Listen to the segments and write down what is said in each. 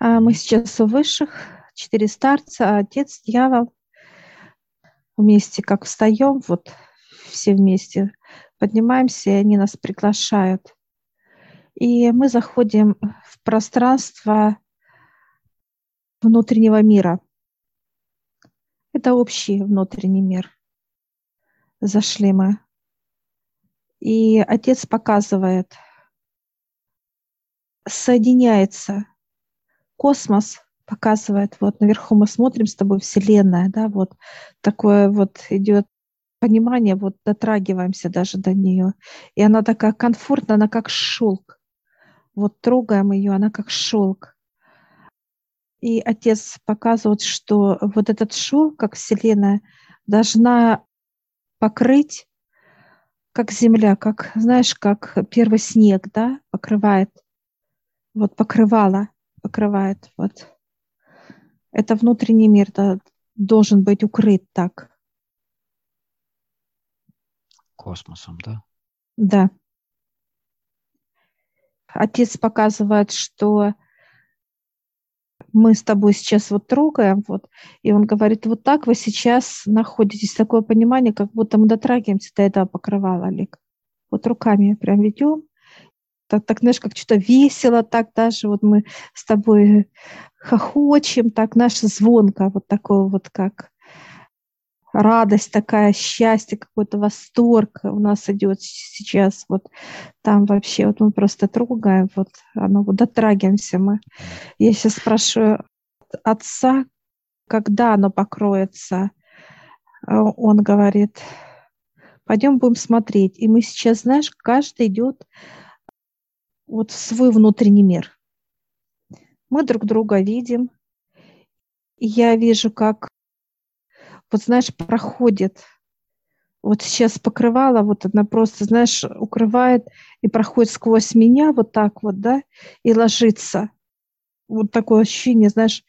А мы сейчас у высших, четыре старца, а отец, дьявол. Вместе как встаем, вот все вместе поднимаемся, и они нас приглашают. И мы заходим в пространство внутреннего мира. Это общий внутренний мир. Зашли мы. И отец показывает, соединяется космос, показывает, вот наверху мы смотрим с тобой Вселенная, да, вот такое вот идет понимание, вот дотрагиваемся даже до нее. И она такая комфортная, она как шелк. Вот трогаем ее, она как шелк. И отец показывает, что вот этот шелк, как Вселенная, должна покрыть, как земля, как, знаешь, как первый снег, да, покрывает, вот покрывало, покрывает, вот. Это внутренний мир да, должен быть укрыт так. Космосом, да? Да. Отец показывает, что мы с тобой сейчас вот трогаем, вот, и он говорит, вот так вы сейчас находитесь, такое понимание, как будто мы дотрагиваемся до этого покрывала, Олег. Вот руками прям ведем, так, так, знаешь, как что-то весело, так даже вот мы с тобой хохочем, так наша звонка, вот такое вот как радость такая, счастье, какой-то восторг у нас идет сейчас. Вот там вообще, вот мы просто трогаем, вот оно, вот дотрагиваемся мы. Я сейчас спрашиваю отца, когда оно покроется. А он говорит, пойдем будем смотреть. И мы сейчас, знаешь, каждый идет вот в свой внутренний мир. Мы друг друга видим. Я вижу, как вот знаешь, проходит. Вот сейчас покрывало, вот она просто, знаешь, укрывает и проходит сквозь меня вот так вот, да, и ложится. Вот такое ощущение, знаешь,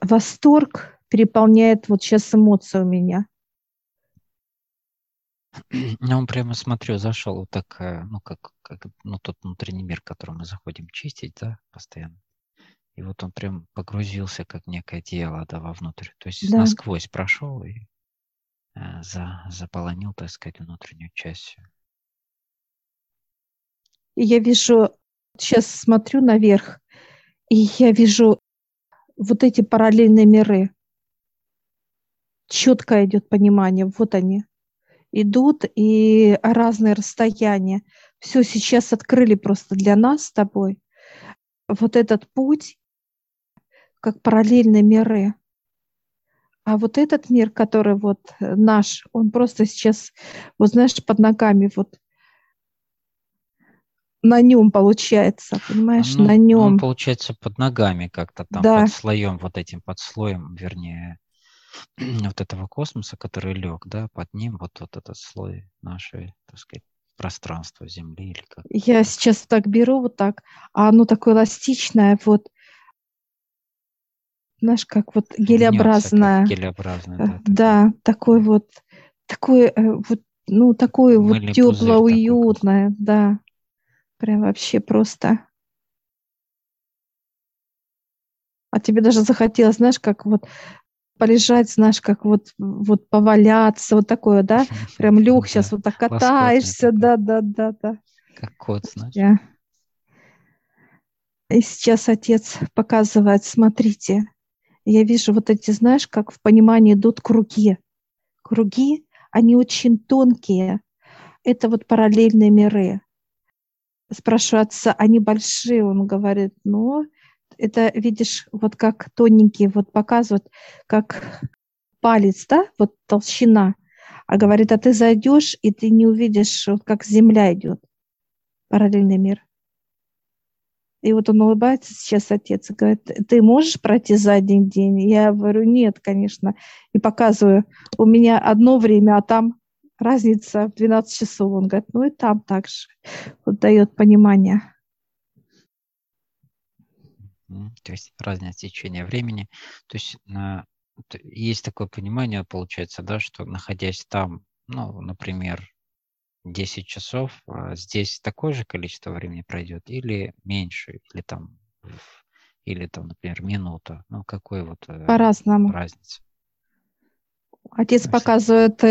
восторг переполняет вот сейчас эмоции у меня. Ну, он прямо смотрю, зашел вот так, э, ну, как, как ну, тот внутренний мир, который мы заходим чистить, да, постоянно. И вот он прям погрузился, как некое тело, да, вовнутрь. То есть да. насквозь прошел и э, за, заполонил, так сказать, внутреннюю часть. И я вижу, сейчас смотрю наверх, и я вижу вот эти параллельные миры. Четко идет понимание, вот они идут, и разные расстояния. Все сейчас открыли просто для нас с тобой. Вот этот путь, как параллельные миры. А вот этот мир, который вот э, наш, он просто сейчас, вот знаешь, под ногами вот на нем получается, понимаешь, ну, на нем. Он получается под ногами как-то там, да. под слоем, вот этим под слоем, вернее, вот этого космоса, который лег, да, под ним вот, вот этот слой нашей, так сказать, пространства Земли или как. Я сейчас так беру вот так, а оно такое эластичное, вот знаешь, как вот гелеобразное. Как гелеобразное, да. Э, да, такой вот, такой э, вот, ну, такое вот тепло, уютное, да. Прям вообще просто. А тебе даже захотелось, знаешь, как вот полежать, знаешь, как вот, вот поваляться, вот такое, да? Прям лег сейчас вот так катаешься, да, да, да, да. Как кот, знаешь. И сейчас отец показывает, смотрите, я вижу вот эти, знаешь, как в понимании идут круги. Круги, они очень тонкие. Это вот параллельные миры. Спрашиваю отца, они большие? Он говорит, ну, это, видишь, вот как тоненькие, вот показывают, как палец, да, вот толщина. А говорит, а ты зайдешь, и ты не увидишь, вот как земля идет, параллельный мир. И вот он улыбается сейчас, отец, и говорит, ты можешь пройти за один день? Я говорю, нет, конечно. И показываю, у меня одно время, а там разница в 12 часов. Он говорит, ну и там также. Вот дает понимание. То есть разное течение времени. То есть есть такое понимание, получается, да, что находясь там, ну, например, 10 часов, а здесь такое же количество времени пройдет или меньше, или там или там, например, минута. Ну, какой вот э, По-разному. разница? Отец показывает, э,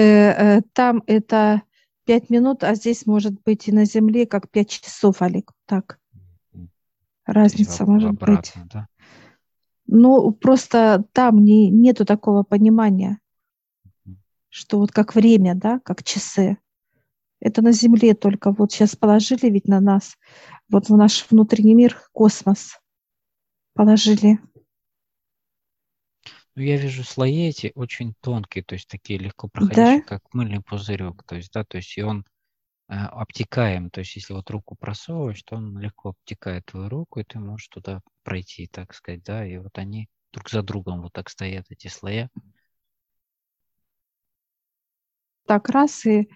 э, там это пять минут, а здесь может быть и на земле как пять часов, Олег. Так. Разница в, может обратно, быть. Да? Ну, просто там не, нету такого понимания, что вот как время, да, как часы. Это на Земле только. Вот сейчас положили ведь на нас, вот в наш внутренний мир, космос положили. Ну, я вижу слои эти очень тонкие, то есть такие легко проходящие, да? как мыльный пузырек. То есть, да, то есть и он обтекаем. То есть если вот руку просовываешь, то он легко обтекает твою руку, и ты можешь туда пройти, так сказать, да. И вот они друг за другом вот так стоят, эти слоя. Так, раз, и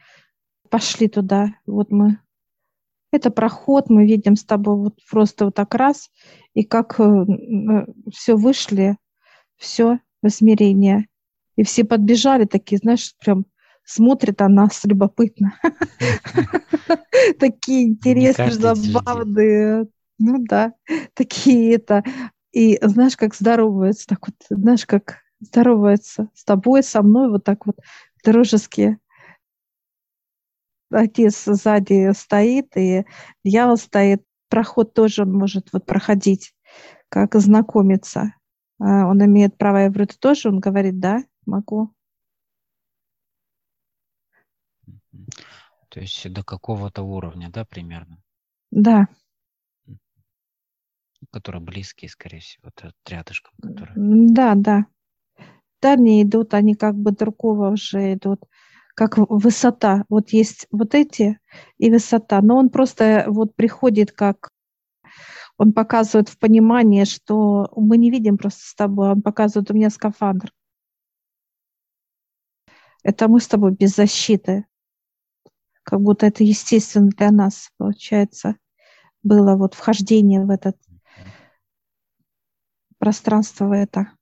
пошли туда. Вот мы. Это проход, мы видим с тобой вот просто вот так раз, и как э, э все вышли, все в измерение. И все подбежали такие, знаешь, прям смотрят на нас любопытно. Такие интересные, забавные. Ну да, такие это. И знаешь, как здороваются, так вот, знаешь, как здороваются с тобой, со мной, вот так вот дружеские. Отец сзади стоит, и дьявол стоит. Проход тоже он может вот проходить, как знакомиться. А, он имеет право, я говорю, ты тоже? Он говорит, да, могу. То есть до какого-то уровня, да, примерно? Да. Которые близкие, скорее всего, рядышком. Которые... Да, да. Дальние идут, они как бы другого уже идут, как высота. Вот есть вот эти и высота. Но он просто вот приходит как он показывает в понимании, что мы не видим просто с тобой, он показывает у меня скафандр. Это мы с тобой без защиты. Как будто это естественно для нас, получается, было вот вхождение в это пространство в это.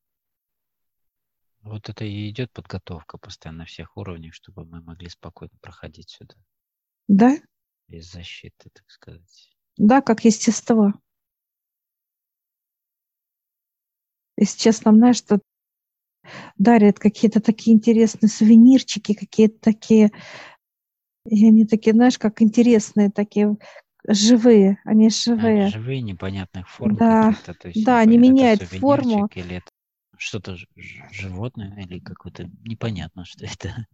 Вот это и идет подготовка постоянно на всех уровнях, чтобы мы могли спокойно проходить сюда. Да? Без защиты, так сказать. Да, как естество. Если честно, знаешь, что дарят какие-то такие интересные сувенирчики, какие-то такие, и они такие, знаешь, как интересные, такие живые, они живые. Они живые, непонятных форм да, То есть, да, они меняют форму. Или это что-то животное, или какое-то непонятно, что это.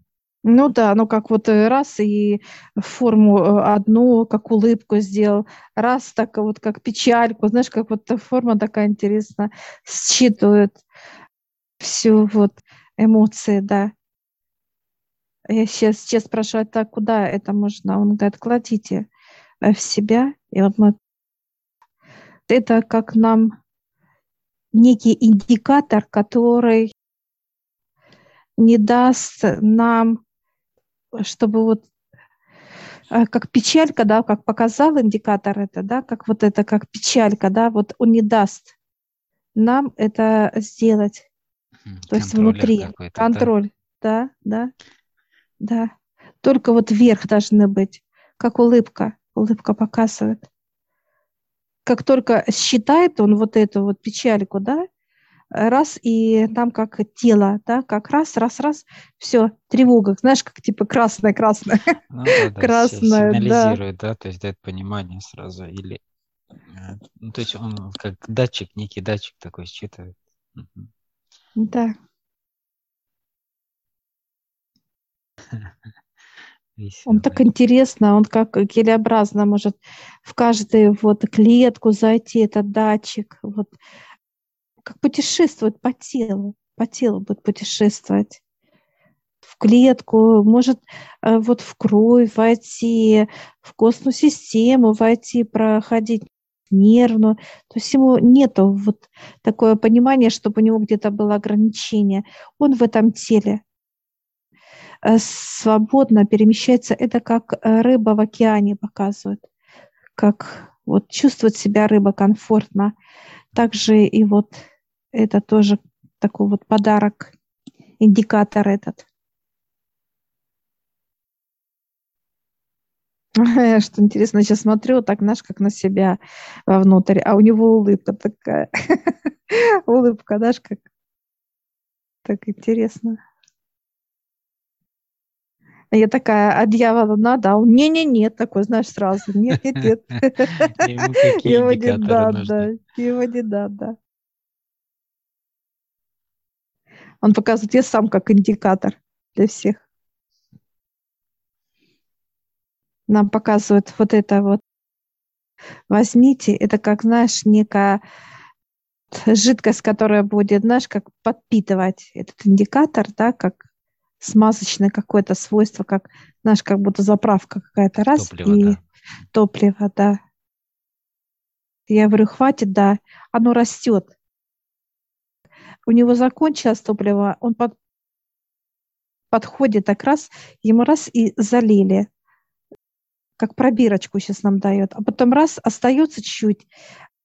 Ну да, ну как вот э, раз и форму э, одну, как улыбку сделал, раз так вот как печальку, знаешь, как вот форма такая интересная, считывает всю вот эмоции, да. Я сейчас, сейчас спрашиваю, так куда это можно? Он говорит, кладите э, в себя. И вот мы... Это как нам некий индикатор, который не даст нам чтобы вот э, как печалька, да, как показал индикатор это, да, как вот это, как печалька, да, вот он не даст нам это сделать. То есть внутри контроль, да? да, да, да. Только вот вверх должны быть, как улыбка, улыбка показывает. Как только считает он вот эту вот печальку, да, раз, и там как тело, да, как раз, раз, раз, все, тревога, знаешь, как типа красное, красное, ну, да, да, красное, сигнализирует, да. да, то есть дает понимание сразу, или, э, ну, то есть он как датчик, некий датчик такой считывает. Да. Он так интересно, он как гелеобразно может в каждую вот клетку зайти, этот датчик, вот как путешествовать по телу, по телу будет путешествовать в клетку, может э, вот в кровь войти, в костную систему войти, проходить нервную. То есть ему нет вот такое понимание, чтобы у него где-то было ограничение. Он в этом теле свободно перемещается. Это как э, рыба в океане показывает, как вот чувствует себя рыба комфортно. Также и вот это тоже такой вот подарок, индикатор этот. Что интересно, сейчас смотрю, так, знаешь, как на себя вовнутрь, а у него улыбка такая. Улыбка, знаешь, как так интересно. Я такая, а дьявола надо? А он, не-не-не, такой, знаешь, сразу, нет-нет-нет. Его не надо, его не надо. Он показывает, я сам как индикатор для всех. Нам показывают вот это вот. Возьмите, это как, знаешь, некая жидкость, которая будет, знаешь, как подпитывать этот индикатор, да, как смазочное какое-то свойство, как, знаешь, как будто заправка какая-то раз топливо, и да. топливо, да. Я говорю, хватит, да, оно растет. У него закончилось топливо, он под, подходит так раз, ему раз и залили, как пробирочку сейчас нам дает, а потом раз остается чуть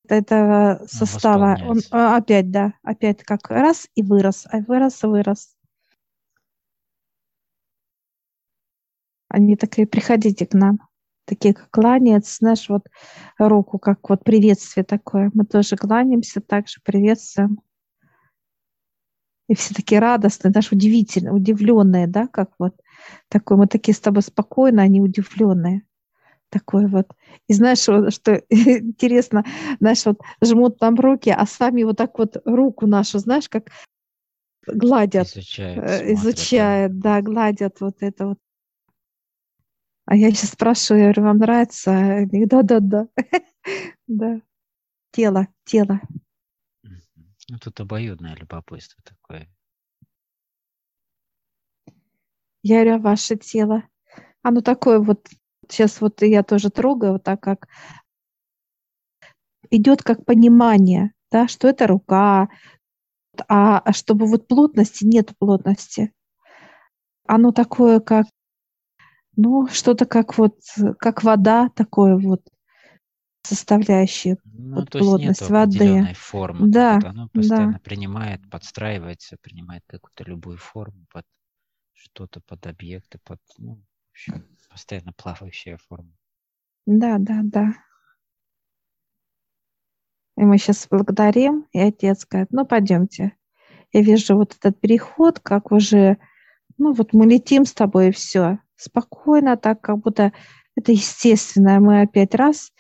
этого состава, он а, опять, да, опять как раз и вырос, а вырос и вырос. Они такие, приходите к нам. Такие, как кланяются, знаешь, вот руку, как вот приветствие такое. Мы тоже кланяемся, также приветствуем. И все такие радостные, даже удивительно, удивленные, да, как вот такой, мы такие с тобой спокойно, они удивленные. Такой вот. И знаешь, что, что интересно, знаешь, вот жмут нам руки, а сами вот так вот руку нашу, знаешь, как гладят. Изучают. Э, изучают, да, гладят вот это вот а я сейчас спрашиваю, я говорю, вам нравится? Да-да-да. Да. Тело, тело. Ну, тут обоюдное любопытство такое. Я говорю, а ваше тело? Оно такое вот, сейчас вот я тоже трогаю, вот так как идет как понимание, да, что это рука, а, а чтобы вот плотности, нет плотности. Оно такое, как ну, что-то как вот, как вода, такое вот составляющее, ну, вот плотность воды. формы. Да, вот оно постоянно да. принимает, подстраивается, принимает какую-то любую форму под что-то, под объекты, под, ну, общем, постоянно плавающая форма. Да, да, да. И мы сейчас благодарим, и отец говорит, ну, пойдемте. Я вижу вот этот переход, как уже, ну, вот мы летим с тобой, и все спокойно, так как будто это естественно. Мы опять раз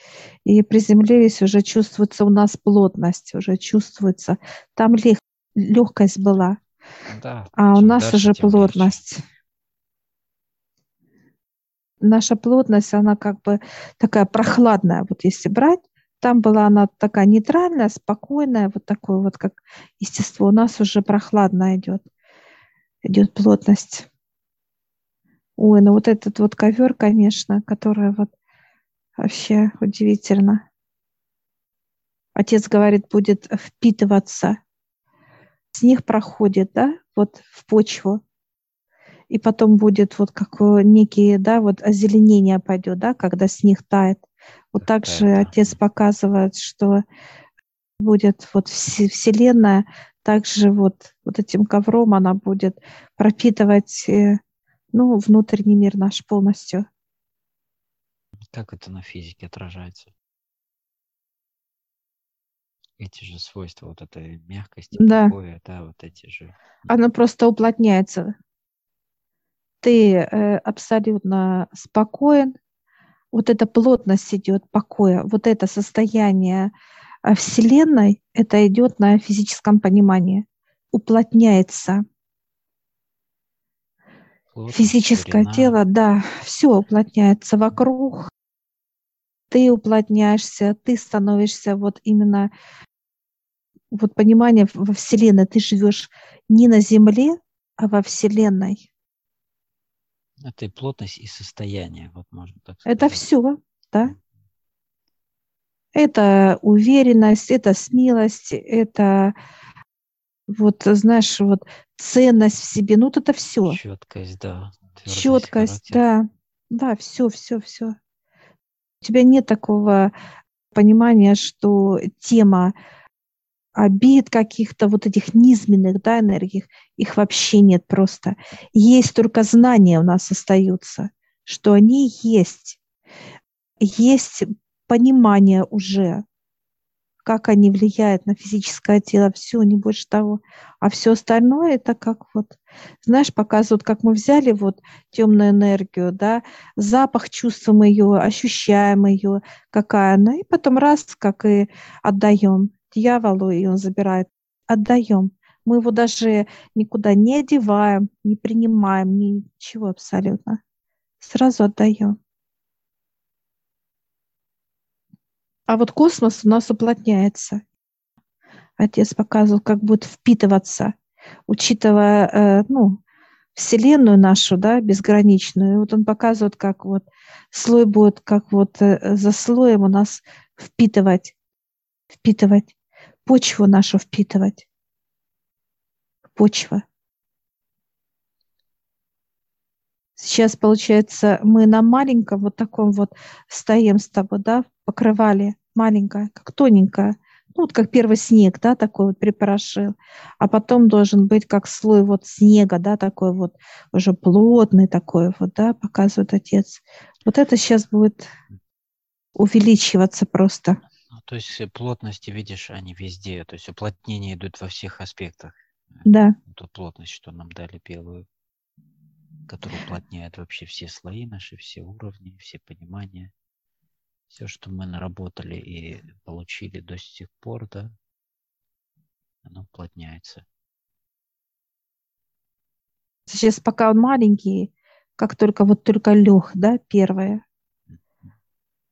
и приземлились, уже чувствуется у нас плотность, уже чувствуется. Там лег, легкость была, да, а у нас дальше, уже плотность. Дальше. Наша плотность, она как бы такая прохладная, вот если брать, там была она такая нейтральная, спокойная, вот такое вот как естество. У нас уже прохладно идет, идет плотность. Ой, ну вот этот вот ковер, конечно, который вот вообще удивительно. Отец говорит, будет впитываться. С них проходит, да, вот в почву. И потом будет вот как некие, да, вот озеленение пойдет, да, когда с них тает. Вот так же отец показывает, что будет вот Вселенная, также вот, вот этим ковром она будет пропитывать э, ну, внутренний мир наш полностью. Как это на физике отражается? Эти же свойства, вот этой мягкости, да. покоя, да, вот эти же. Оно просто уплотняется. Ты э, абсолютно спокоен, вот эта плотность идет покоя, вот это состояние э, Вселенной, это идет на физическом понимании, уплотняется Плотность, Физическое ширина. тело, да, все уплотняется вокруг. Ты уплотняешься, ты становишься вот именно вот понимание во Вселенной. Ты живешь не на Земле, а во Вселенной. Это и плотность, и состояние, вот можно так сказать. Это все, да. Это уверенность, это смелость, это вот, знаешь, вот ценность в себе, ну вот это все. Четкость, да. Четкость, да. Да, все, все, все. У тебя нет такого понимания, что тема обид каких-то вот этих низменных да, энергий, их вообще нет просто. Есть только знания у нас остаются, что они есть. есть понимание уже, как они влияют на физическое тело, все, не больше того. А все остальное это как вот, знаешь, показывают, как мы взяли вот темную энергию, да, запах, чувствуем ее, ощущаем ее, какая она, и потом раз, как и отдаем дьяволу, и он забирает, отдаем. Мы его даже никуда не одеваем, не принимаем, ничего абсолютно. Сразу отдаем. А вот космос у нас уплотняется. Отец показывал, как будет впитываться, учитывая э, ну, Вселенную нашу, да, безграничную. И вот он показывает, как вот слой будет, как вот э, за слоем у нас впитывать, впитывать, почву нашу впитывать. Почва. Сейчас, получается, мы на маленьком вот таком вот стоим с тобой, да, покрывали, маленькое, как тоненькое, ну, вот как первый снег, да, такой вот припорошил, а потом должен быть как слой вот снега, да, такой вот уже плотный такой вот, да, показывает отец. Вот это сейчас будет увеличиваться просто. Ну, то есть э, плотности, видишь, они везде, то есть уплотнение идут во всех аспектах. Да. Ту плотность, что нам дали белую который уплотняет вообще все слои наши, все уровни, все понимания. Все, что мы наработали и получили до сих пор, да, оно уплотняется. Сейчас пока он маленький, как только вот только лег, да, первое,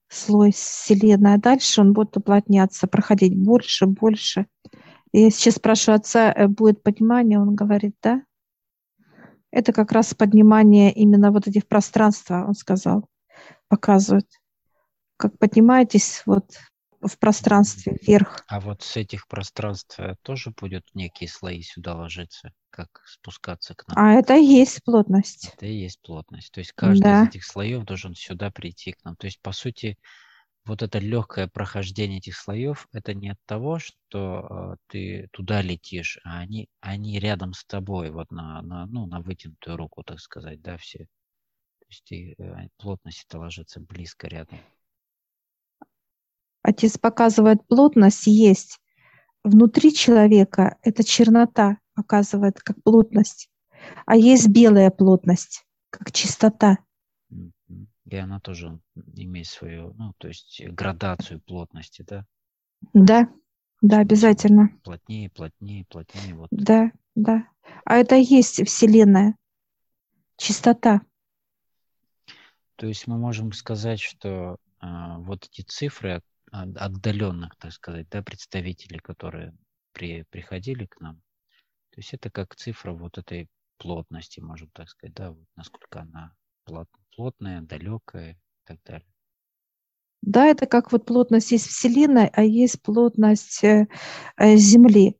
слой Вселенной, а дальше он будет уплотняться, проходить больше, больше. И я сейчас спрашиваю отца, э, будет понимание, он говорит, да, это как раз поднимание именно вот этих пространства, он сказал, показывает. Как поднимаетесь вот в пространстве вверх. А вот с этих пространств э, тоже будут некие слои сюда ложиться, как спускаться к нам? А это и есть плотность. Это и есть плотность. То есть каждый да. из этих слоев должен сюда прийти к нам. То есть, по сути, вот это легкое прохождение этих слоев, это не от того, что э, ты туда летишь, а они, они рядом с тобой, вот на, на, ну, на вытянутую руку, так сказать, да, все. То есть ты, э, плотность это ложится близко рядом. Отец показывает, плотность есть. Внутри человека это чернота показывает как плотность, а есть белая плотность, как чистота. И она тоже имеет свою, ну, то есть градацию плотности, да? Да, да, обязательно. Плотнее, плотнее, плотнее. Вот. Да, да. А это и есть Вселенная. Чистота. То есть мы можем сказать, что а, вот эти цифры отдаленных, так сказать, да, представителей, которые при, приходили к нам, то есть это как цифра вот этой плотности, можем так сказать, да, вот насколько она плотная, далекая и так далее. Да, это как вот плотность есть Вселенной, а есть плотность э, э, Земли.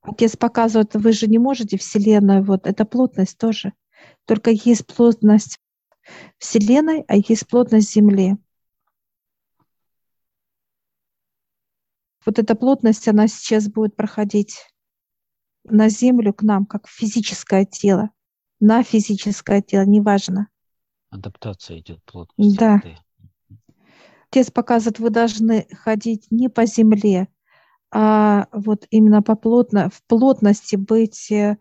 Отец показывает, вы же не можете Вселенную, вот это плотность тоже. Только есть плотность Вселенной, а есть плотность Земли. Вот эта плотность, она сейчас будет проходить на Землю к нам, как физическое тело на физическое тело, неважно. Адаптация идет плотность. Да. Отец показывает, вы должны ходить не по земле, а вот именно по плотно, в плотности быть э,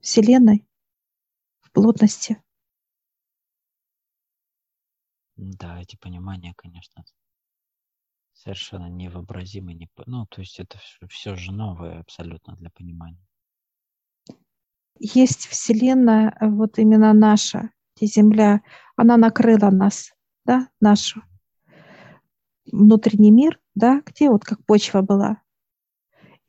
Вселенной, в плотности. Да, эти понимания, конечно, совершенно невообразимы. Не, ну, то есть это все, все же новое абсолютно для понимания есть Вселенная, э, вот именно наша, где Земля, она накрыла нас, да, нашу внутренний мир, да, где вот как почва была.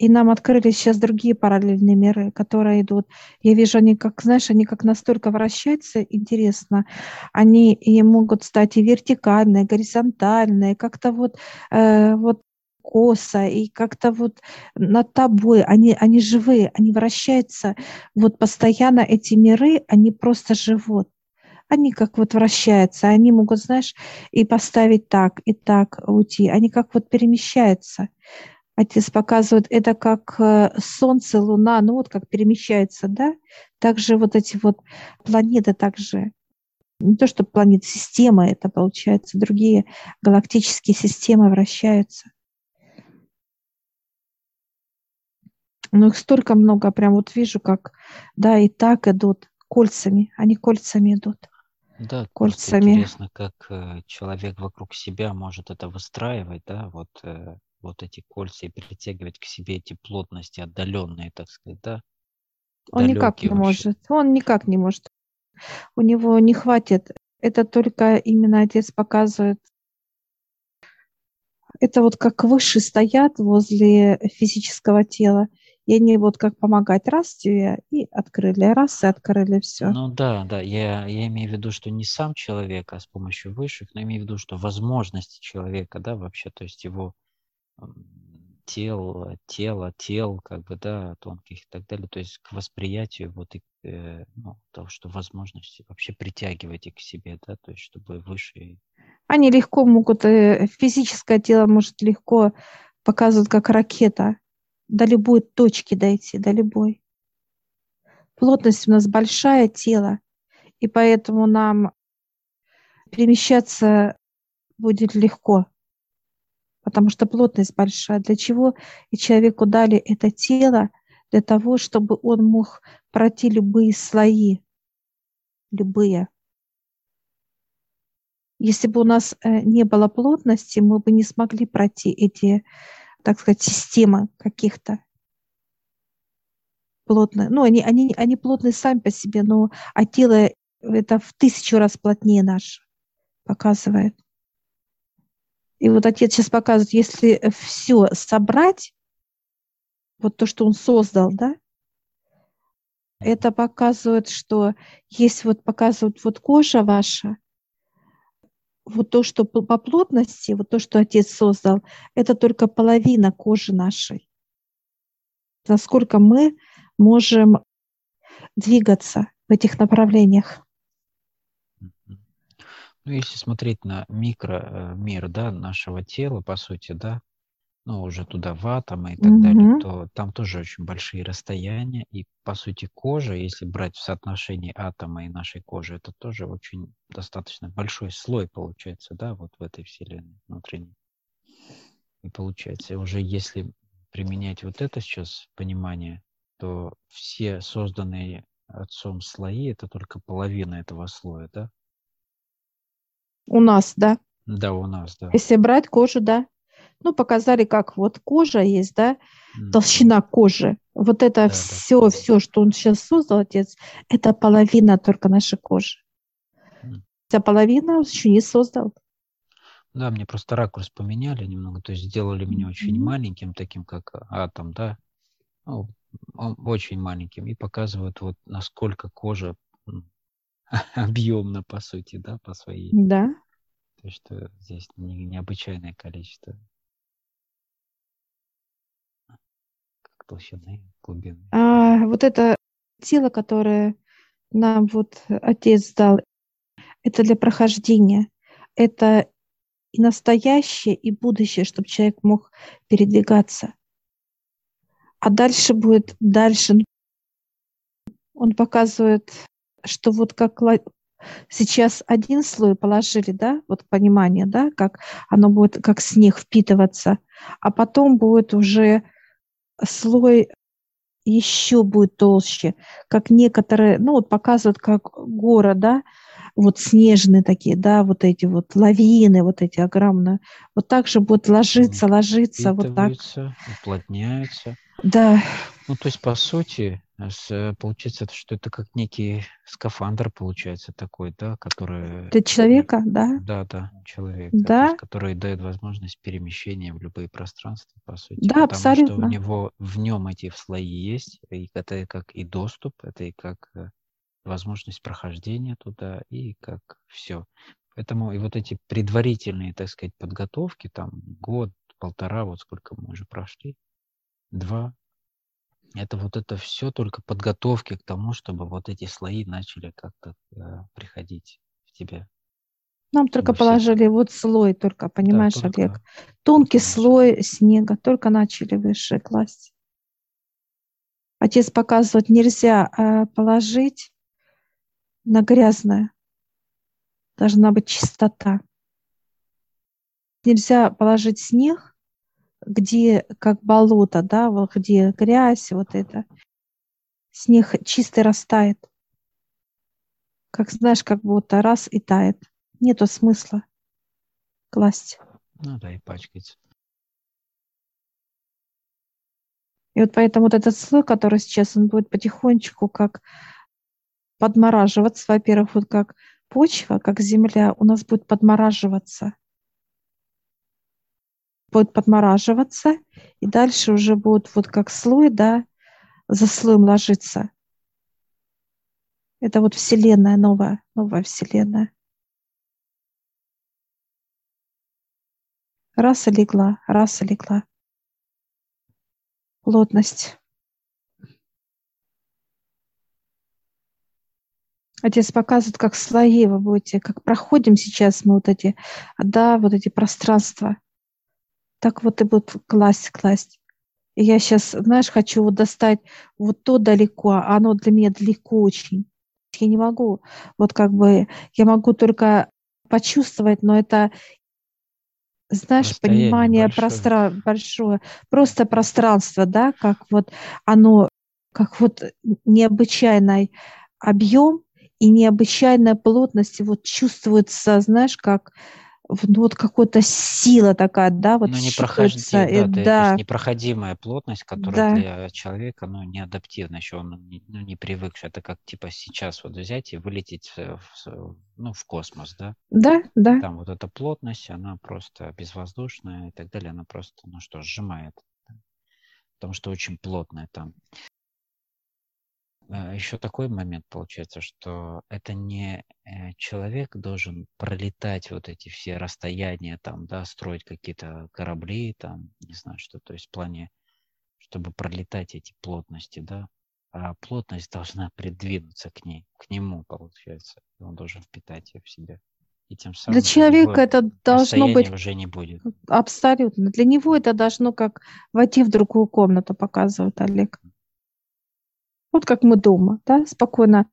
И нам открылись сейчас другие параллельные миры, которые идут. Я вижу, они как, знаешь, они как настолько вращаются, интересно. Они и могут стать и вертикальные, горизонтальные, как-то вот, э, вот косо, и как-то вот над тобой, они, они живые, они вращаются, вот постоянно эти миры, они просто живут. Они как вот вращаются, они могут, знаешь, и поставить так, и так уйти. Они как вот перемещаются. Отец показывает, это как э, Солнце, Луна, ну вот как перемещается, да? Также вот эти вот планеты также, не то что планеты, системы это получается, другие галактические системы вращаются. Но их столько много, прям вот вижу, как, да, и так идут кольцами, они кольцами идут. Да, кольцами. интересно, как э, человек вокруг себя может это выстраивать, да, вот, э, вот эти кольца и притягивать к себе эти плотности отдаленные, так сказать, да? Он никак не вообще. может, он никак не может. У него не хватит. Это только именно отец показывает. Это вот как выше стоят возле физического тела и они вот как помогать раз тебе и открыли, раз и открыли все. Ну да, да, я, я имею в виду, что не сам человек, а с помощью высших, но имею в виду, что возможности человека, да, вообще, то есть его тел, тело, тел, как бы, да, тонких и так далее, то есть к восприятию вот и э, ну, того, что возможности вообще притягивать их к себе, да, то есть чтобы выше. Они легко могут, э, физическое тело может легко показывать как ракета, до любой точки дойти, до любой. Плотность у нас большая тело, и поэтому нам перемещаться будет легко, потому что плотность большая. Для чего и человеку дали это тело? Для того, чтобы он мог пройти любые слои, любые. Если бы у нас э, не было плотности, мы бы не смогли пройти эти так сказать, система каких-то плотная. Ну, они, они, они плотные сами по себе, но а тело это в тысячу раз плотнее наше показывает. И вот отец сейчас показывает, если все собрать, вот то, что он создал, да, это показывает, что есть вот показывает вот кожа ваша, вот то, что по плотности, вот то, что Отец создал, это только половина кожи нашей. Насколько мы можем двигаться в этих направлениях. Ну, если смотреть на микромир, э, да, нашего тела, по сути, да, ну, уже туда в атомы и так угу. далее, то там тоже очень большие расстояния. И, по сути, кожа, если брать в соотношении атома и нашей кожи, это тоже очень достаточно большой слой получается, да, вот в этой вселенной внутренней. И получается, уже если применять вот это сейчас понимание, то все созданные отцом слои это только половина этого слоя, да? У нас, да? Да, у нас, да. Если брать кожу, да ну, показали, как вот кожа есть, да, толщина кожи. Вот это да, все, да. все, что он сейчас создал, отец, это половина только нашей кожи. Вся половина он еще не создал. Да, мне просто ракурс поменяли немного, то есть сделали меня очень mm-hmm. маленьким, таким как атом, да, ну, очень маленьким, и показывают вот насколько кожа объемна, по сути, да, по своей. Да. То есть что здесь не, необычайное количество толщины, глубины? А, вот это тело, которое нам вот отец дал, это для прохождения. Это и настоящее, и будущее, чтобы человек мог передвигаться. А дальше будет дальше. Он показывает, что вот как сейчас один слой положили, да, вот понимание, да, как оно будет как снег впитываться, а потом будет уже слой еще будет толще, как некоторые, ну вот показывают, как горы, да, вот снежные такие, да, вот эти вот лавины, вот эти огромные, вот так же будет ложиться, ложиться, вот так. уплотняются. Да. Ну, то есть, по сути, Э, получается, что это как некий скафандр, получается, такой, да, который... Для человека, да? Да, да, человек, да? Есть, который дает возможность перемещения в любые пространства, по сути. Да, потому абсолютно. что у него, в нем эти слои есть, и это как и доступ, это и как э, возможность прохождения туда, и как все. Поэтому и вот эти предварительные, так сказать, подготовки, там год, полтора, вот сколько мы уже прошли, два, это вот это все только подготовки к тому, чтобы вот эти слои начали как-то э, приходить в тебя. Нам только Мы все- положили вот слой, только, понимаешь, только Олег? Тонкий начали. слой снега, только начали выше класть. Отец показывает, нельзя э, положить на грязное. Должна быть чистота. Нельзя положить снег, где как болото, да, вот где грязь, вот это. Снег чистый растает. Как знаешь, как будто раз и тает. Нету смысла класть. Ну да, и пачкается. И вот поэтому вот этот слой, который сейчас, он будет потихонечку как подмораживаться. Во-первых, вот как почва, как земля, у нас будет подмораживаться. Будет подмораживаться, и дальше уже будет вот как слой, да, за слоем ложиться. Это вот вселенная новая, новая вселенная. Раз и легла, раз и легла. Плотность. Отец показывает, как слои вы будете, как проходим сейчас мы вот эти, да, вот эти пространства. Так вот и будут класть, класть. И я сейчас, знаешь, хочу вот достать вот то далеко, а оно для меня далеко очень. Я не могу, вот как бы, я могу только почувствовать, но это, знаешь, Расстояние понимание большое. простра большое, просто пространство, да, как вот оно, как вот необычайный объем и необычайная плотность, и вот чувствуется, знаешь, как ну, вот какая-то сила такая, да, вот Ну, не чувствуется, проходи, э, да, да, есть непроходимая плотность, которая да, для человека, ну, не адаптивна еще, он не, ну, не привыкший. Это как, типа, сейчас вот взять и вылететь в, ну, в космос, да? да, да, Там вот эта плотность, она просто безвоздушная и так далее, она просто, ну что, сжимает. да. Потому что очень плотная там. Еще такой момент получается, что это не э, человек должен пролетать вот эти все расстояния, там, да, строить какие-то корабли, там, не знаю что, то есть в плане, чтобы пролетать эти плотности, да, а плотность должна придвинуться к ней, к нему, получается. Он должен впитать ее в себя. И тем самым Для человека это должно быть уже не будет. абсолютно. Для него это должно как войти в другую комнату, показывает Олег. Вот как мы дома, да, спокойно.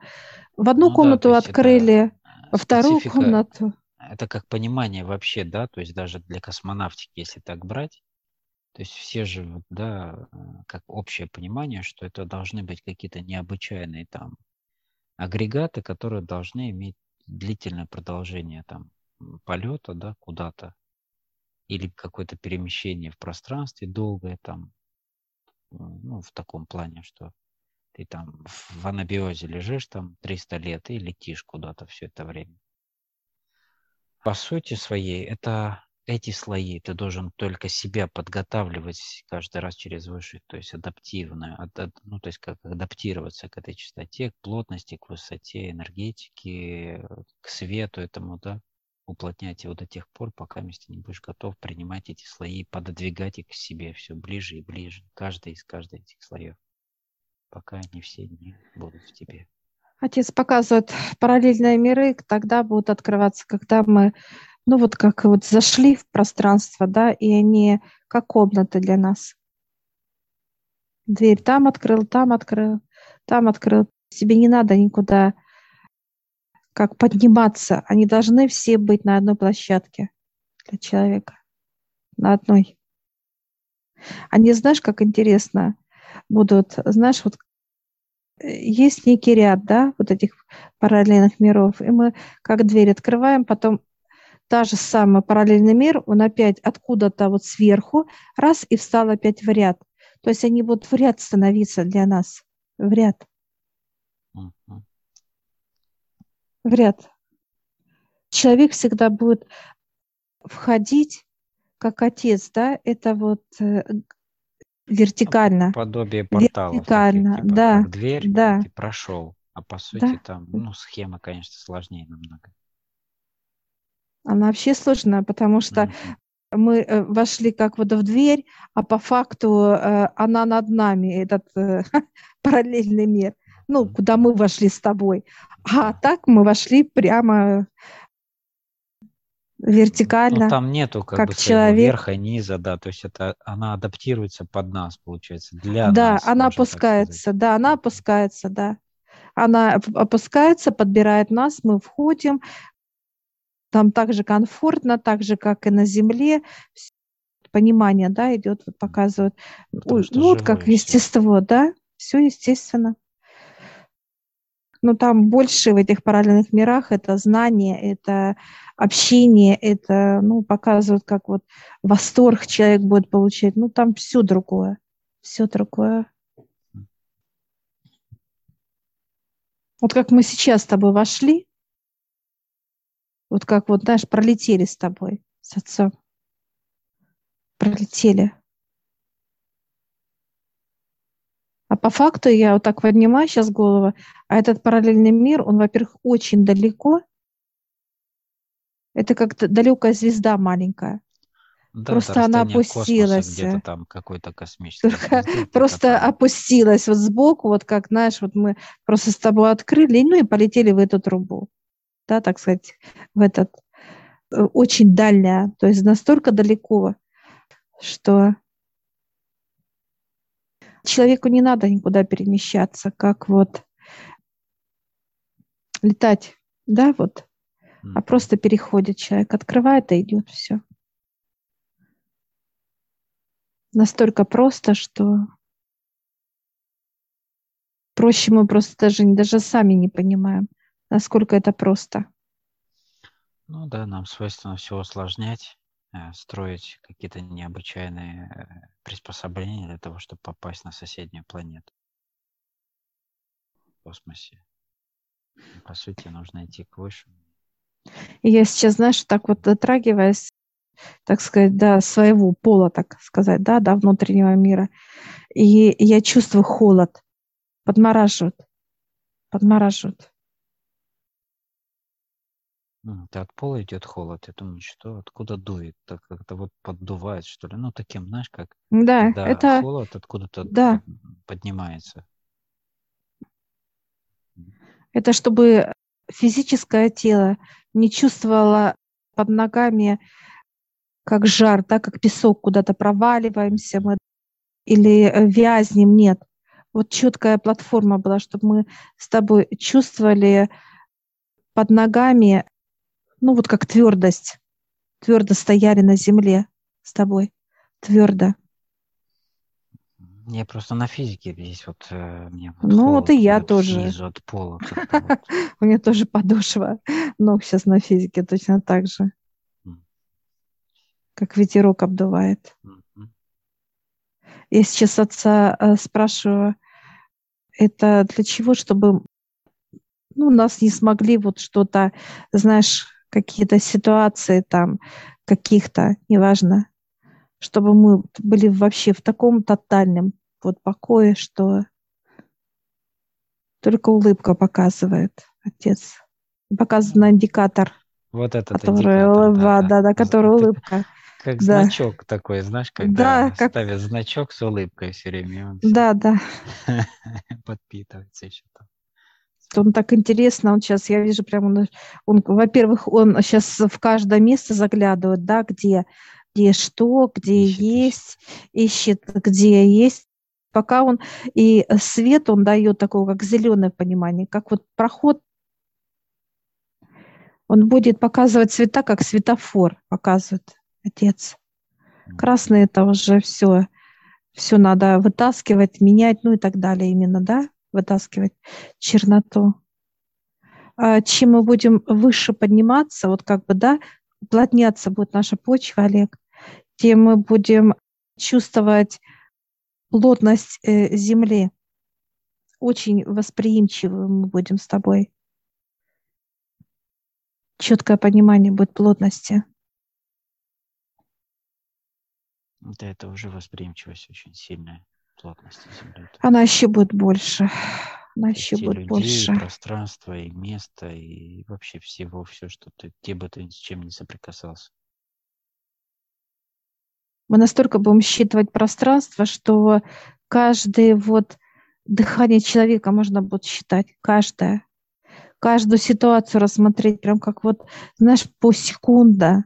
В одну Ну да, комнату это открыли, э, во вторую комнату. это как понимание вообще, да, то есть даже для космонавтики, если так брать, то есть все же, да, как общее понимание, что это должны быть какие-то необычайные там агрегаты, которые должны иметь длительное продолжение там полета, да, куда-то, или какое-то перемещение в пространстве долгое там, ну, в таком плане, что ты там в анабиозе лежишь там 300 лет и летишь куда-то все это время. По сути своей, это эти слои ты должен только себя подготавливать каждый раз через выше, то есть адаптивную, ад- ну то есть как адаптироваться к этой частоте, к плотности, к высоте энергетики, э, к свету этому, да, уплотнять его до тех пор, пока вместе не будешь готов принимать эти слои, пододвигать их к себе все ближе и ближе, каждый из каждых этих слоев, пока они все не будут в тебе. Отец показывает параллельные миры, тогда будут открываться, когда мы, ну вот как вот зашли в пространство, да, и они как комнаты для нас. Дверь там открыл, там открыл, там открыл. Тебе не надо никуда как подниматься. Они должны все быть на одной площадке для человека. На одной. Они, знаешь, как интересно будут, знаешь, вот э, есть некий ряд, да, вот этих параллельных миров, и мы как дверь открываем, потом та же самая параллельный мир, он опять откуда-то вот сверху, раз и встал опять в ряд. То есть они будут в ряд становиться для нас, в ряд, в ряд. Человек всегда будет входить как отец, да, это вот э, вертикально. Подобие порталов таких, Вертикально, типа да, как дверь, да, ты прошел, а по сути да. там, ну, схема, конечно, сложнее намного. Она вообще сложная, потому что Мгм. мы э, вошли как вот в дверь, а по факту э, она над нами, этот э, параллельный мир, ну, куда мы вошли с тобой. А так мы вошли прямо вертикально. Ну, там нету как, как бы человек. верха, низа, да, то есть это она адаптируется под нас, получается, для да, нас. Да, она опускается, да, она опускается, да. Она опускается, подбирает нас, мы входим, там так же комфортно, так же, как и на земле, понимание, да, идет, вот показывают, ну, вот как естество, да, все естественно. Но там больше в этих параллельных мирах это знание, это общение, это, ну, показывают, как вот восторг человек будет получать. Ну, там все другое, все другое. Вот как мы сейчас с тобой вошли, вот как вот, знаешь, пролетели с тобой, с отцом. Пролетели. А по факту я вот так поднимаю сейчас голову, а этот параллельный мир, он, во-первых, очень далеко. Это как далекая звезда маленькая. Да, просто она опустилась. Где-то там какой-то космический. Только просто там. опустилась вот сбоку, вот как, знаешь, вот мы просто с тобой открыли, ну и полетели в эту трубу. Да, так сказать, в этот э, очень дальняя, то есть настолько далеко, что человеку не надо никуда перемещаться, как вот летать, да, вот, а просто переходит человек, открывает и идет все. Настолько просто, что проще мы просто даже, даже сами не понимаем, насколько это просто. Ну да, нам свойственно все усложнять. Э, строить какие-то необычайные э, приспособления для того, чтобы попасть на соседнюю планету в космосе. По сути, нужно идти к высшему. И я сейчас, знаешь, так вот дотрагиваясь, так сказать, до своего пола, так сказать, да, до внутреннего мира, и я чувствую холод, подмораживает, подмораживает. Это от пола идет холод. Я думаю, что откуда дует? Так как-то вот поддувает, что ли. Ну, таким, знаешь, как Да, да, это холод откуда-то да, поднимается. это чтобы физическое тело не чувствовало под ногами как жар, да, как песок, куда-то проваливаемся мы или э, вязнем, нет. Вот четкая платформа была, чтобы мы с тобой чувствовали под ногами ну вот как твердость, твердо стояли на земле с тобой, твердо. Я просто на физике здесь вот э, мне вот Ну вот и я тоже. Снизу от пола. У меня тоже подошва ног сейчас на физике точно так же. Как ветерок обдувает. Я сейчас отца э, спрашиваю, это для чего, чтобы ну, нас не смогли вот что-то, знаешь, какие-то ситуации там, каких-то, неважно, чтобы мы были вообще в таком тотальном вот покое, что только улыбка показывает отец. Показывает на индикатор. Вот этот который индикатор, улыба, да, да, да, который улыбка. Как да. значок такой, знаешь, когда да, как... ставят значок с улыбкой все время. Он да, да. Подпитывается еще там он так интересно, он сейчас, я вижу прямо, он, он во-первых, он сейчас в каждое место заглядывает, да, где, где что, где ищет, есть, ищет, где есть, пока он, и свет он дает такого, как зеленое понимание, как вот проход, он будет показывать цвета, как светофор показывает отец. Красный это уже все, все надо вытаскивать, менять, ну и так далее именно, да? Вытаскивать черноту. А чем мы будем выше подниматься, вот как бы, да, уплотняться будет наша почва, Олег, тем мы будем чувствовать плотность э, земли. Очень восприимчивы мы будем с тобой. Четкое понимание будет плотности. Да, это уже восприимчивость очень сильная плотности Земли. Она еще будет больше. Она еще будет людей, больше. пространство, и место, и вообще всего, все, что ты, где бы ты с чем не соприкасался. Мы настолько будем считывать пространство, что каждое вот дыхание человека можно будет считать, каждое. Каждую ситуацию рассмотреть, прям как вот, знаешь, по секунда,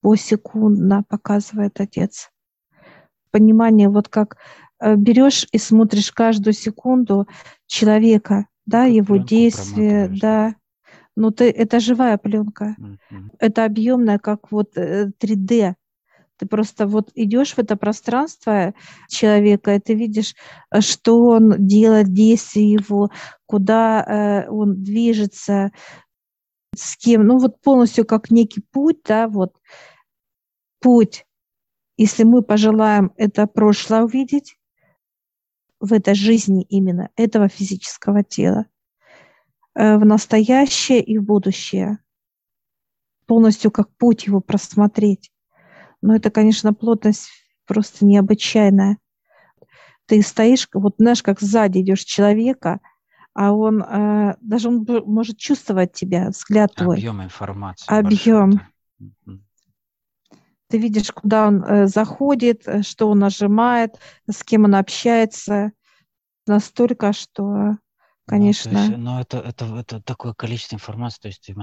посекундно показывает Отец. Понимание, вот как э, берешь и смотришь каждую секунду человека, да, его действия, да. Ну, ты, это живая пленка. Mm-hmm. Это объемная, как вот 3D. Э, ты просто вот идешь в это пространство человека, и ты видишь, э, что он делает, действия его, куда он движется, с кем. Ну вот полностью как некий путь, да, вот путь. Если мы пожелаем это прошлое увидеть, в этой жизни именно этого физического тела, э, в настоящее и в будущее, полностью как путь его просмотреть. Но это, конечно, плотность просто необычайная. Ты стоишь, вот знаешь, как сзади идешь человека, а он э, даже он может чувствовать тебя, взгляд твой. Объем информации. Объем. Ты видишь, куда он э, заходит, э, что он нажимает, с кем он общается. Настолько, что, конечно... Ну, есть, ну это, это, это такое количество информации, то есть ты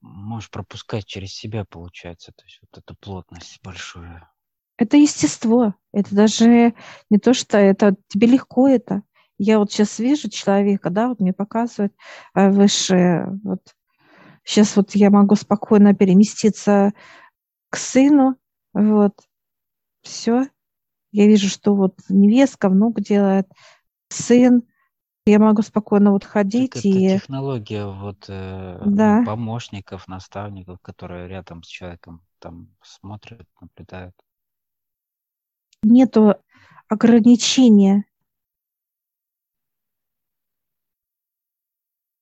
можешь пропускать через себя, получается. То есть вот эта плотность большая. Это естество. Это даже не то, что это тебе легко это. Я вот сейчас вижу человека, да, вот мне показывают э, высшее, вот сейчас вот я могу спокойно переместиться к сыну, вот, все. Я вижу, что вот невестка, внук делает, сын. Я могу спокойно вот ходить так и... Это технология вот э, да. помощников, наставников, которые рядом с человеком там смотрят, наблюдают. Нету ограничения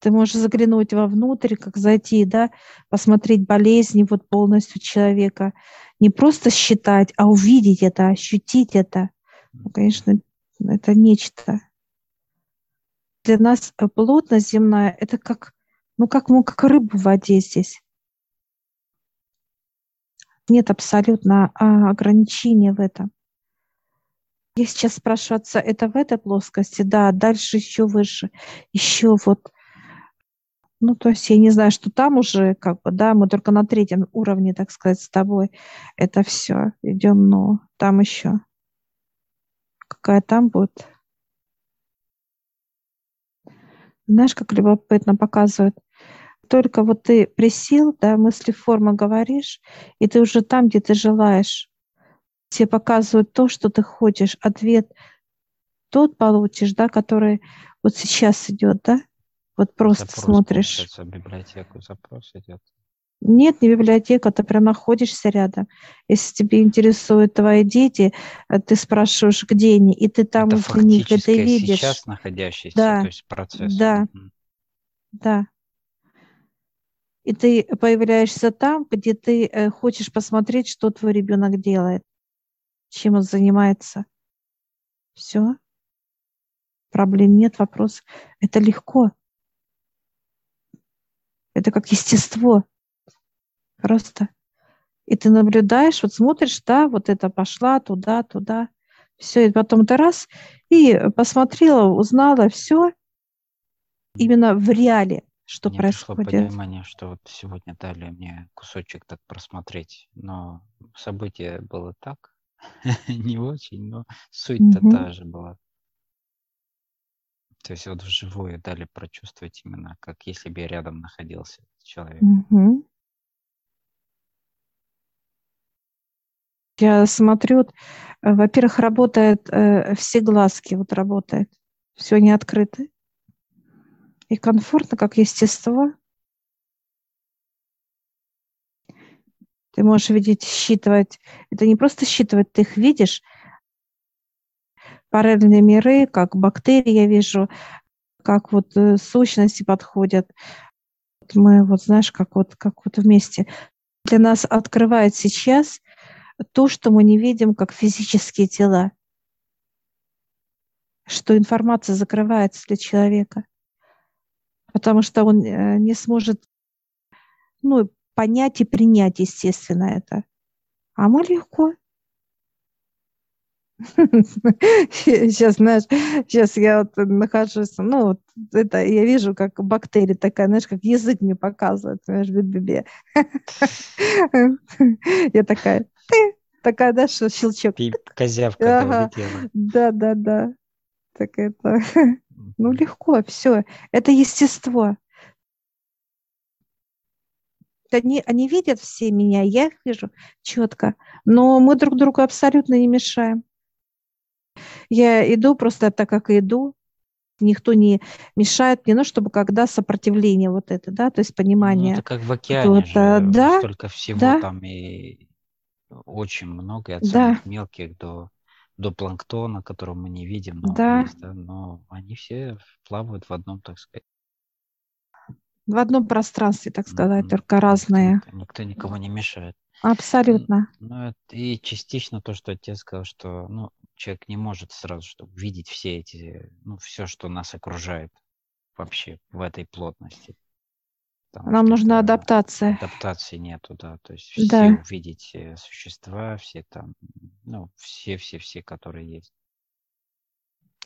Ты можешь заглянуть вовнутрь, как зайти, да, посмотреть болезни вот полностью человека. Не просто считать, а увидеть это, ощутить это. Ну, конечно, это нечто. Для нас э, плотность земная – это как, ну, как, ну, как рыба в воде здесь. Нет абсолютно а, ограничения в этом. Я сейчас спрашиваю это в этой плоскости? Да, дальше еще выше, еще вот ну, то есть я не знаю, что там уже, как бы, да, мы только на третьем уровне, так сказать, с тобой. Это все. Идем, но там еще. Какая там будет? Знаешь, как любопытно показывают. Только вот ты присел, да, мысли форма говоришь, и ты уже там, где ты желаешь. Тебе показывают то, что ты хочешь. Ответ тот получишь, да, который вот сейчас идет, да? Вот просто запрос, смотришь. В библиотеку запрос идет. Нет, не библиотека, ты прям находишься рядом. Если тебе интересуют твои дети, э, ты спрашиваешь, где они, и ты там это возле них, ты видишь. сейчас находящийся, да, то есть процесс. Да, mm да. И ты появляешься там, где ты э, хочешь посмотреть, что твой ребенок делает, чем он занимается. Все. Проблем нет, вопрос. Это легко. Это как естество. Просто. И ты наблюдаешь, вот смотришь, да, вот это пошла туда, туда. Все, и потом ты раз, и посмотрела, узнала все именно в реале, что мне происходит. Пришло понимание, что вот сегодня дали мне кусочек так просмотреть, но событие было так, не очень, но суть-то угу. та же была. То есть вот вживую дали прочувствовать именно, как если бы я рядом находился человек. Угу. Я смотрю, э, во-первых, работает э, все глазки, вот работает, все не открыто. И комфортно, как естество. Ты можешь видеть, считывать. Это не просто считывать, ты их видишь, параллельные миры, как бактерии я вижу, как вот э, сущности подходят. Мы вот, знаешь, как вот, как вот вместе. Для нас открывает сейчас то, что мы не видим, как физические тела. Что информация закрывается для человека. Потому что он э, не сможет ну, понять и принять, естественно, это. А мы легко Сейчас, знаешь, сейчас я вот нахожусь, ну, вот это я вижу, как бактерия такая, знаешь, как язык мне показывает, знаешь, бе-бе-бе. Я такая, ты, такая, да, что щелчок. Козявка ага. Да, да, да. Так это, ну, легко, все. Это естество. Они, они видят все меня, я их вижу четко, но мы друг другу абсолютно не мешаем. Я иду просто так, как иду, никто не мешает мне, ну, чтобы когда сопротивление вот это, да, то есть понимание. Ну, это как в океане вот, же, да, столько всего да, там и очень много, от да. самых мелких до, до планктона, которого мы не видим, но, да. Есть, да, но они все плавают в одном, так сказать. В одном пространстве, так сказать, mm-hmm. только разные. Никто, никому не мешает. Абсолютно. Ну, и частично то, что отец сказал, что ну, человек не может сразу чтобы видеть все эти, ну, все, что нас окружает вообще в этой плотности. Нам нужна адаптация. Адаптации нету, да. То есть все да. увидеть э, существа, все там, ну, все-все-все, которые есть.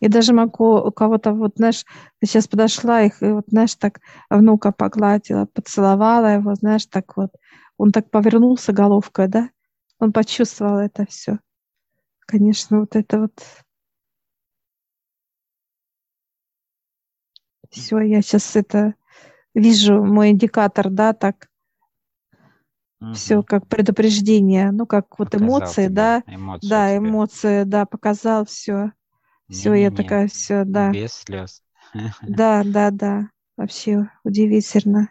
И даже могу у кого-то, вот, знаешь, сейчас подошла их, и вот, знаешь, так внука погладила, поцеловала его, знаешь, так вот. Он так повернулся головкой, да? Он почувствовал это все. Конечно, вот это вот... Все, я сейчас это вижу, мой индикатор, да, так угу. все как предупреждение, ну как вот показал эмоции, да, эмоции да, тебе. эмоции, да, показал все, все, я такая все, да, без слез, да, да, да, вообще удивительно.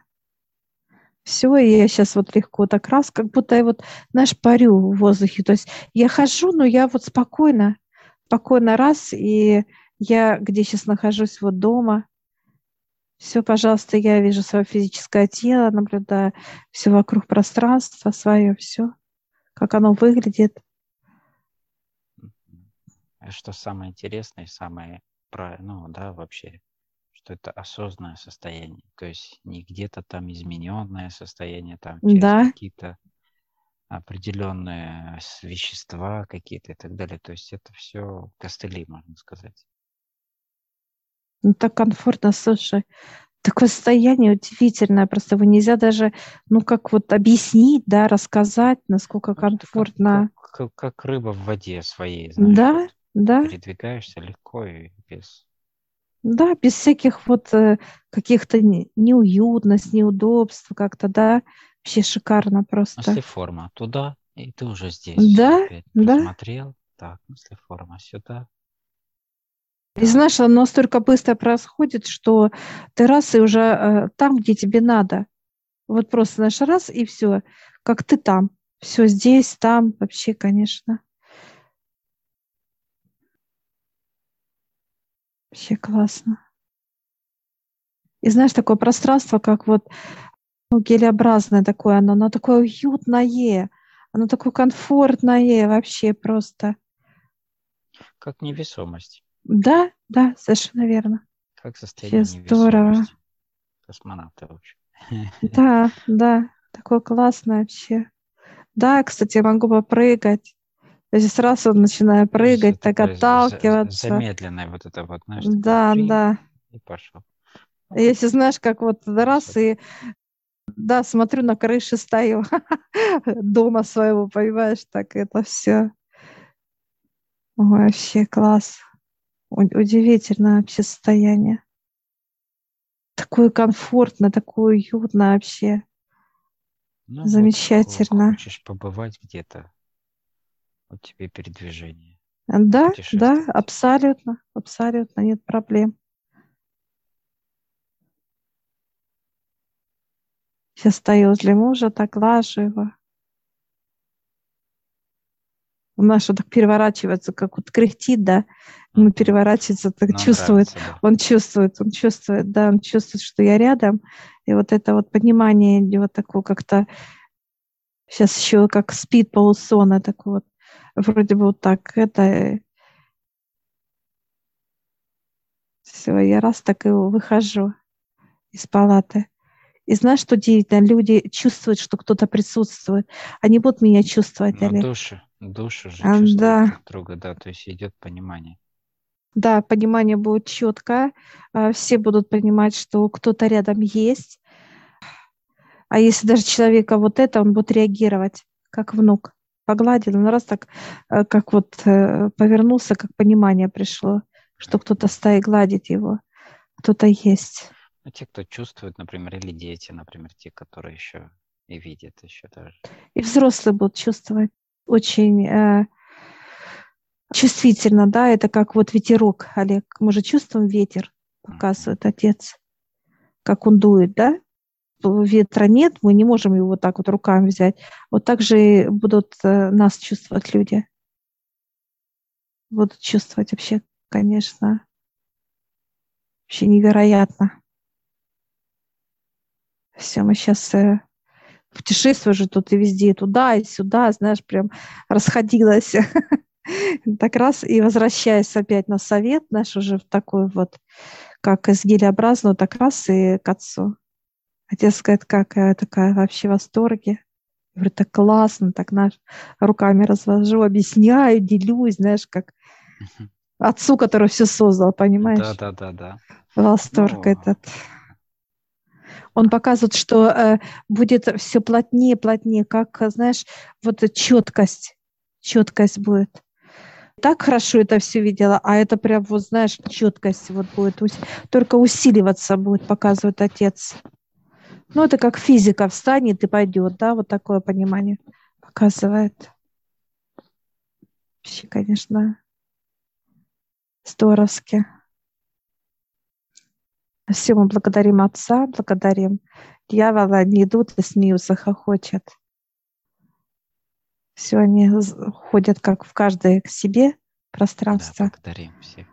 Все, и я сейчас вот легко так раз, как будто я вот, знаешь, парю в воздухе. То есть я хожу, но я вот спокойно, спокойно раз, и я где сейчас нахожусь, вот дома, все, пожалуйста, я вижу свое физическое тело, наблюдаю. Все вокруг пространства свое, все, как оно выглядит. Что самое интересное, самое, ну, да, вообще, что это осознанное состояние, то есть не где-то там измененное состояние, там через да. какие-то определенные вещества какие-то и так далее. То есть это все костыли, можно сказать. Ну, так комфортно, слушай. Такое состояние удивительное, просто его нельзя даже, ну, как вот объяснить, да, рассказать, насколько комфортно. Как, как, как рыба в воде своей, знаешь. Да, вот, да. Передвигаешься легко и без... Да, без всяких вот э, каких-то неуютность, неудобств как-то, да. Вообще шикарно просто. Если форма туда, и ты уже здесь. Да, да. Посмотрел, так, если форма сюда, и знаешь, оно настолько быстро происходит, что ты раз и уже э, там, где тебе надо. Вот просто знаешь, раз и все, как ты там. Все здесь, там, вообще, конечно. Вообще классно. И знаешь, такое пространство, как вот ну, гелеобразное такое, оно, оно такое уютное, оно такое комфортное вообще просто. Как невесомость. Да, да, совершенно верно. Как состояние Все здорово. Космонавта вообще. Да, да, такое классное вообще. Да, кстати, могу попрыгать. То есть сразу начинаю прыгать, так отталкиваться. Замедленное вот это вот, знаешь. Да, да. И пошел. Если знаешь, как вот раз и да, смотрю на крыше стою дома своего, понимаешь, так это все. вообще класс. Удивительное вообще состояние. Такое комфортно, такое уютно вообще. Ну, Замечательно. Вот, хочешь побывать где-то, вот тебе передвижение. Да, да, абсолютно, абсолютно, нет проблем. Сейчас стою возле мужа, так лажу его. У нас что так переворачивается, как вот кряхтит, да, он переворачивается, так Нам чувствует, нравится, да. он чувствует, он чувствует, да, он чувствует, что я рядом, и вот это вот понимание вот такое как-то, сейчас еще как спит полусона, так вот, вроде бы вот так, это, все, я раз так и выхожу из палаты. И знаешь, что удивительно? Люди чувствуют, что кто-то присутствует. Они будут меня чувствовать. На или... душе. Душу же А, чувствуют Да, друг друга, да, то есть идет понимание. да, понимание будет четкое, а, все будут понимать, что кто-то рядом есть, а если даже человека вот это, он будет реагировать, как внук. Погладил, он раз так, э, как вот э, повернулся, как понимание пришло, что кто-то стоит, гладит его, кто-то есть. Ну, те, кто чувствует, например, или дети, например, те, которые еще и видят еще даже. И взрослые будут чувствовать очень э, чувствительно, да, это как вот ветерок, Олег. Мы же чувствуем ветер, показывает отец, как он дует, да? Ветра нет, мы не можем его вот так вот руками взять. Вот так же будут э, нас чувствовать люди. Будут чувствовать вообще, конечно, вообще невероятно. Все, мы сейчас путешествую же тут и везде, и туда, и сюда, знаешь, прям расходилась. Так раз и возвращаясь опять на совет наш уже в такой вот, как из гелеобразного, так раз и к отцу. Отец говорит, как я такая вообще в восторге. Я говорю, так классно, так наш руками развожу, объясняю, делюсь, знаешь, как отцу, который все создал, Да, понимаешь? да, да, да. Восторг Ну, этот. Он показывает, что э, будет все плотнее, плотнее, как, знаешь, вот четкость, четкость будет. Так хорошо это все видела, а это прям вот, знаешь, четкость вот будет, только усиливаться будет, показывает отец. Ну, это как физика встанет и пойдет, да, вот такое понимание показывает. Вообще, конечно, здоровски. Все мы благодарим Отца, благодарим дьявола, они идут и смеются, хохочут. Все они ходят как в каждое к себе Да, пространство. благодарим всех.